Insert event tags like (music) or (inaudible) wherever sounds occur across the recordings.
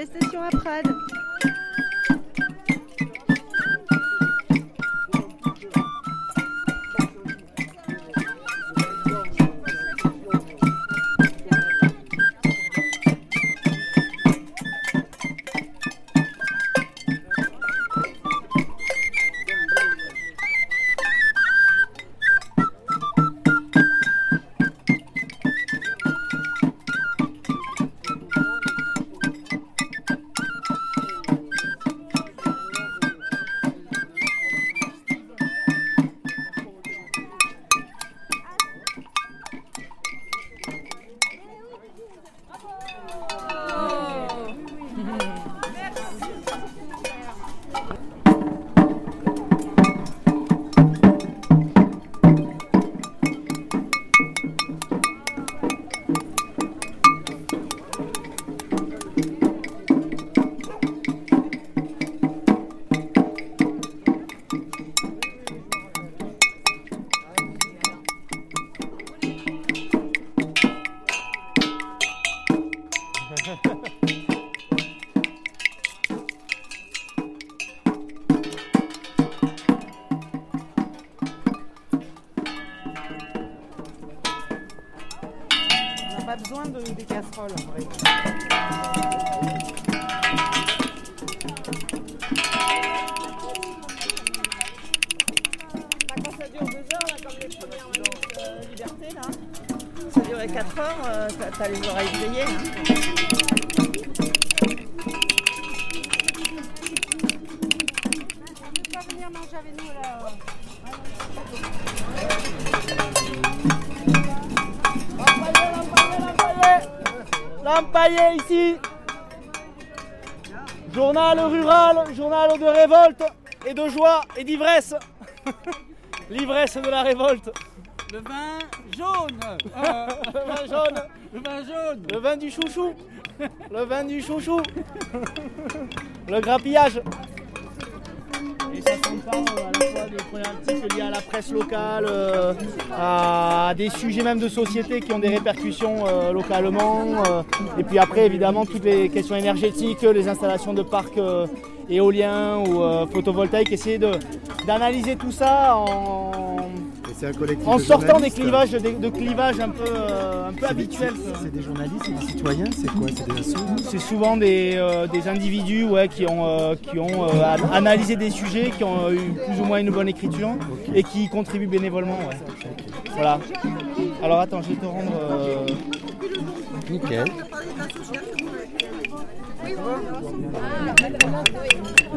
manifestation à Prades. De, des casseroles vrai. Quand ça dure deux heures, là, comme les premières minutes euh, liberté, là, ça durait 4 heures, euh, t'as les oreilles grillées. hein. L'Empaillé ici. Journal rural, journal de révolte et de joie et d'ivresse. (laughs) L'ivresse de la révolte. Le vin jaune. (laughs) Le vin jaune. Le vin jaune. Le vin du chouchou. Le vin du chouchou. Le grappillage Ça s'empare euh, à la fois des problématiques liées à la presse locale, euh, à des sujets même de société qui ont des répercussions euh, localement. euh, et puis après, évidemment, toutes les questions énergétiques, les installations de parcs éoliens ou photovoltaïques, essayer d'analyser tout ça en, c'est un collectif en de sortant des clivages, des- de clivages un peu, euh, un peu habituels. C'est des journalistes, c'est des citoyens, c'est quoi C'est des assos C'est souvent des, euh, des individus ouais, qui ont, euh, qui ont an- analysé des sujets, qui ont eu plus ou moins une bonne écriture et qui contribuent bénévolement. ouais. Voilà. Alors attends, je vais te rendre. Nickel.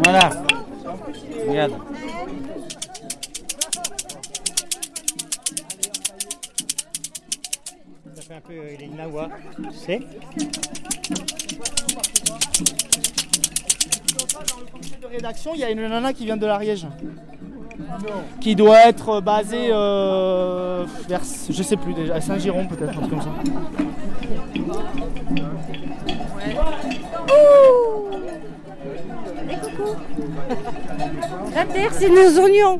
Voilà. Regarde. Un peu euh, les Nawa, tu sais. de rédaction, il y a une nana qui vient de l'Ariège. Qui doit être basée euh, vers, je sais plus déjà, à Saint-Giron peut-être, un truc comme ça. La terre, c'est nos oignons.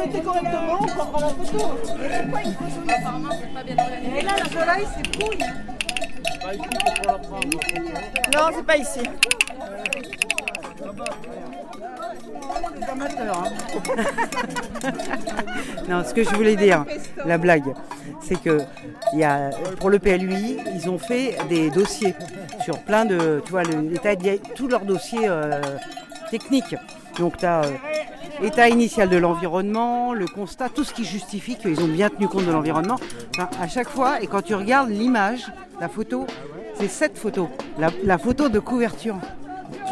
mettez correctement, on prendra la photo. Apparemment, c'est pas bien organisé. Et là, le soleil, c'est. Non, c'est pas ici. Non, ce que je voulais dire, la blague, c'est que y a, pour le PLUI, ils ont fait des dossiers sur plein de, tu vois, l'état, tous leurs dossiers euh, techniques. Donc tu as état initial de l'environnement, le constat, tout ce qui justifie qu'ils ont bien tenu compte de l'environnement. À chaque fois, et quand tu regardes l'image, la photo, c'est cette photo, la photo de couverture.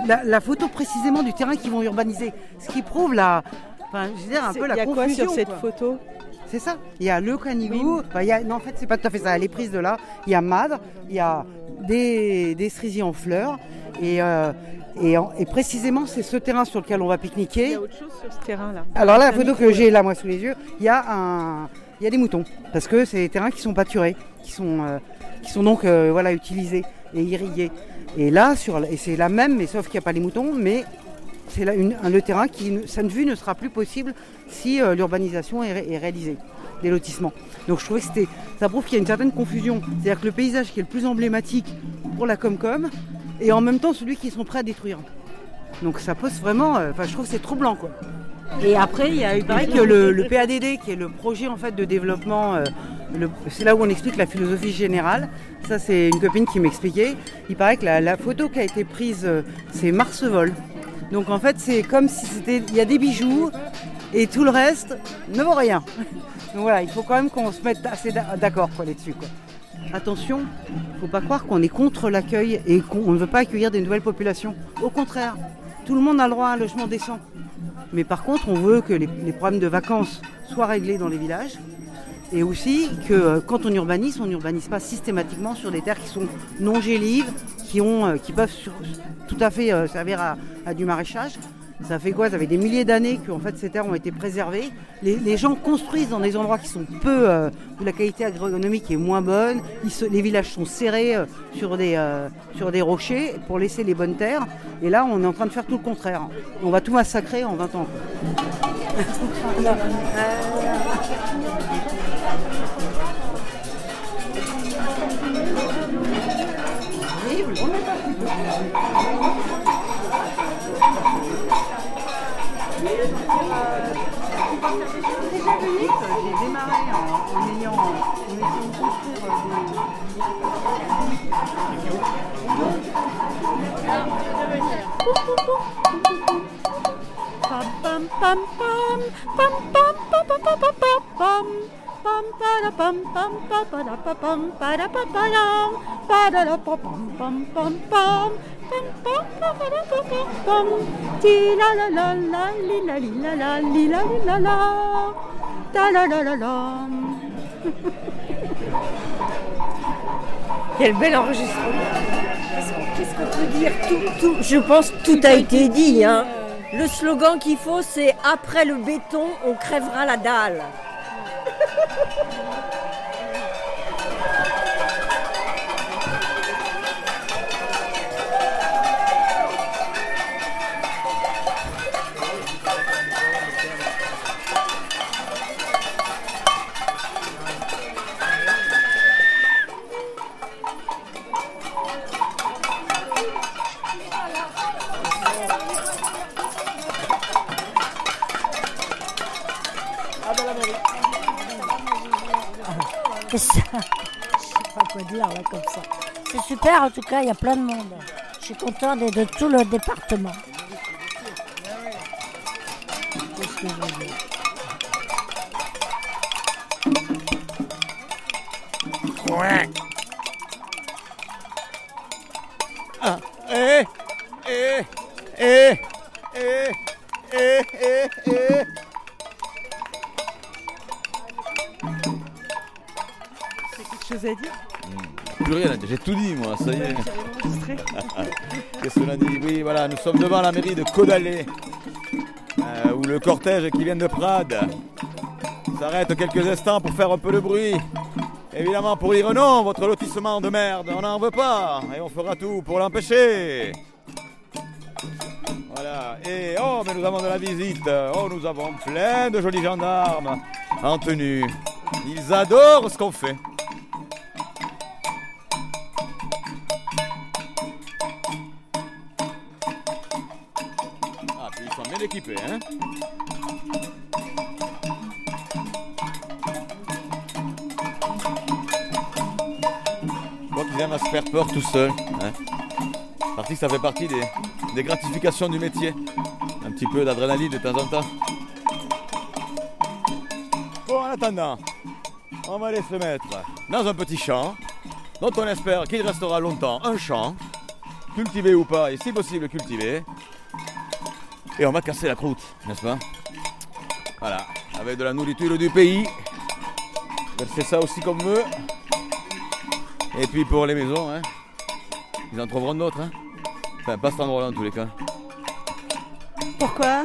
La, la photo précisément du terrain qu'ils vont urbaniser. Ce qui prouve la, enfin, je veux dire un peu la Il y a quoi sur cette quoi. photo C'est ça. Il y a le canigou. Enfin, il y a, non, en fait, c'est pas tout à fait ça. Elle est prise de là. Il y a Madre. Il y a des, des cerisiers en fleurs. Et, euh, et, en- et précisément, c'est ce terrain sur lequel on va Il pique-niquer. y a autre chose sur ce terrain-là. Alors là, la photo que j'ai là, moi, sous les yeux, il y a un, il y a des moutons. Parce que c'est des terrains qui sont pâturés, qui sont, euh, qui sont donc, euh, voilà, utilisés et irrigués. Et là, sur, et c'est la même, mais sauf qu'il n'y a pas les moutons, mais c'est là le terrain qui, ne- sa vue ne sera plus possible si euh, l'urbanisation est, ré- est réalisée, des lotissements. Donc je trouvais que c'était, ça prouve qu'il y a une certaine confusion. C'est-à-dire que le paysage qui est le plus emblématique pour la Comcom est en même temps celui qu'ils sont prêts à détruire. Donc ça pose vraiment, euh, enfin je trouve que c'est troublant quoi. Et après, il, y a, il paraît que le, PADD, qui est le projet en fait de développement, euh, c'est là où on explique la philosophie générale. Ça, c'est une copine qui m'expliquait. Il paraît que la, photo qui a été prise, euh, c'est Marsevol. Donc en fait, c'est comme si c'était, il y a des bijoux et tout le reste ne vaut rien. (laughs) Donc voilà, il faut quand même qu'on se mette assez d'a- d'accord là-dessus. Attention, faut pas croire qu'on est contre l'accueil et qu'on ne veut pas accueillir des nouvelles populations. Au contraire, tout le monde a le droit à un logement décent. Mais par contre, on veut que les problèmes de vacances soient réglés dans les villages. Et aussi que euh, quand on urbanise, on n'urbanise pas systématiquement sur des terres qui sont non gélives, qui, ont, euh, qui peuvent sur- tout à fait euh, servir à, à du maraîchage. Ça fait quoi? Ça fait des milliers d'années que en fait, ces terres ont été préservées. Les, les gens construisent dans des endroits qui sont peu, euh, où la qualité agronomique est moins bonne. Ils se- les villages sont serrés euh, sur, des, euh, sur des rochers pour laisser les bonnes terres. Et là, on est en train de faire tout le contraire. On va tout massacrer en 20 ans. (laughs) (laughs) Pam pam pam pam pam quel bel enregistrement. Qu'est-ce qu'on peut dire? Je pense tout a été dit. Hein. Le slogan qu'il faut, c'est après le béton, on crèvera la dalle. Ça. Là comme ça. C'est super en tout cas, il y a plein de monde. Je suis content de tout le département. Qu'est-ce chose à dire Plus rien j'ai tout dit moi, ça y est. (laughs) Qu'est-ce qu'on a dit Oui, voilà, nous sommes devant la mairie de Caudalet, euh, où le cortège qui vient de Prades s'arrête quelques instants pour faire un peu de bruit. Évidemment, pour dire non, votre lotissement de merde, on n'en veut pas, et on fera tout pour l'empêcher. Voilà, et oh, mais nous avons de la visite, oh, nous avons plein de jolis gendarmes en tenue. Ils adorent ce qu'on fait. Équipés, hein qu'ils aiment à se faire peur tout seuls. Hein Parce que ça fait partie des, des gratifications du métier. Un petit peu d'adrénaline de temps en temps. Bon, en attendant, on va aller se mettre dans un petit champ, dont on espère qu'il restera longtemps un champ. cultiver ou pas, et si possible cultiver. Et on va casser la croûte, n'est-ce pas? Voilà, avec de la nourriture du pays. C'est ça aussi comme veut. Et puis pour les maisons, hein, ils en trouveront d'autres. Hein. Enfin, pas cet endroit-là en tous les cas. Pourquoi?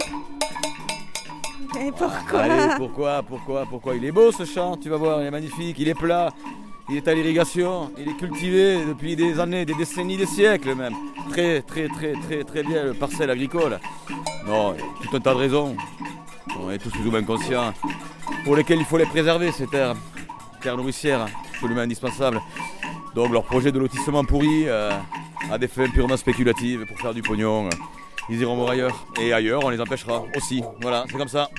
Et pourquoi? Allez, pourquoi, pourquoi, pourquoi? Il est beau ce champ, tu vas voir, il est magnifique, il est plat, il est à l'irrigation, il est cultivé depuis des années, des décennies, des siècles même. Très, très, très, très, très bien le parcelle agricole. Non, tout un tas de raisons. On est tous plus ou moins conscients. Pour lesquelles il faut les préserver, ces terres. Terres nourricières, absolument indispensables. Donc leur projet de lotissement pourri euh, a des fins purement spéculatives pour faire du pognon. Ils iront voir ailleurs. Et ailleurs, on les empêchera aussi. Voilà, c'est comme ça.